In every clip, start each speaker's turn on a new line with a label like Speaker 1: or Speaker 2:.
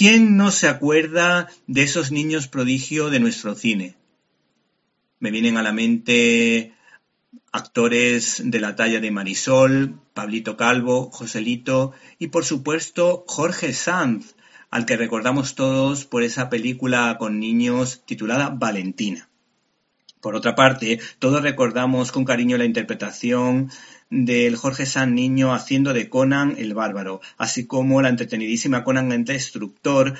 Speaker 1: ¿Quién no se acuerda de esos niños prodigio de nuestro cine? Me vienen a la mente actores de la talla de Marisol, Pablito Calvo, Joselito y por supuesto Jorge Sanz, al que recordamos todos por esa película con niños titulada Valentina. Por otra parte, todos recordamos con cariño la interpretación del Jorge San Niño haciendo de Conan el Bárbaro, así como la entretenidísima Conan el Destructor,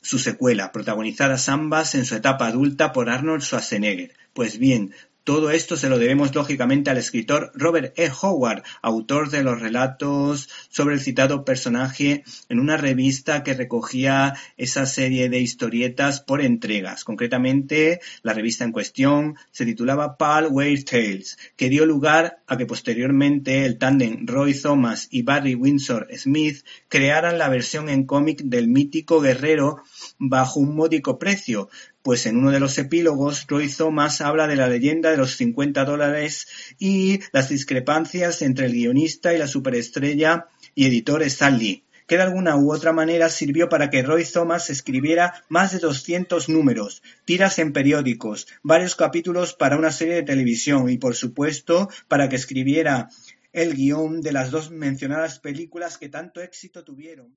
Speaker 1: su secuela, protagonizadas ambas en su etapa adulta por Arnold Schwarzenegger. Pues bien, todo esto se lo debemos lógicamente al escritor Robert E. Howard, autor de los relatos sobre el citado personaje en una revista que recogía esa serie de historietas por entregas. Concretamente, la revista en cuestión se titulaba Pal Weir Tales, que dio lugar a que posteriormente el tándem Roy Thomas y Barry Windsor Smith crearan la versión en cómic del mítico guerrero bajo un módico precio, pues en uno de los epílogos Roy Thomas habla de la leyenda de los 50 dólares y las discrepancias entre el guionista y la superestrella y editor Stan Lee que de alguna u otra manera sirvió para que Roy Thomas escribiera más de 200 números, tiras en periódicos, varios capítulos para una serie de televisión y por supuesto para que escribiera el guion de las dos mencionadas películas que tanto éxito tuvieron.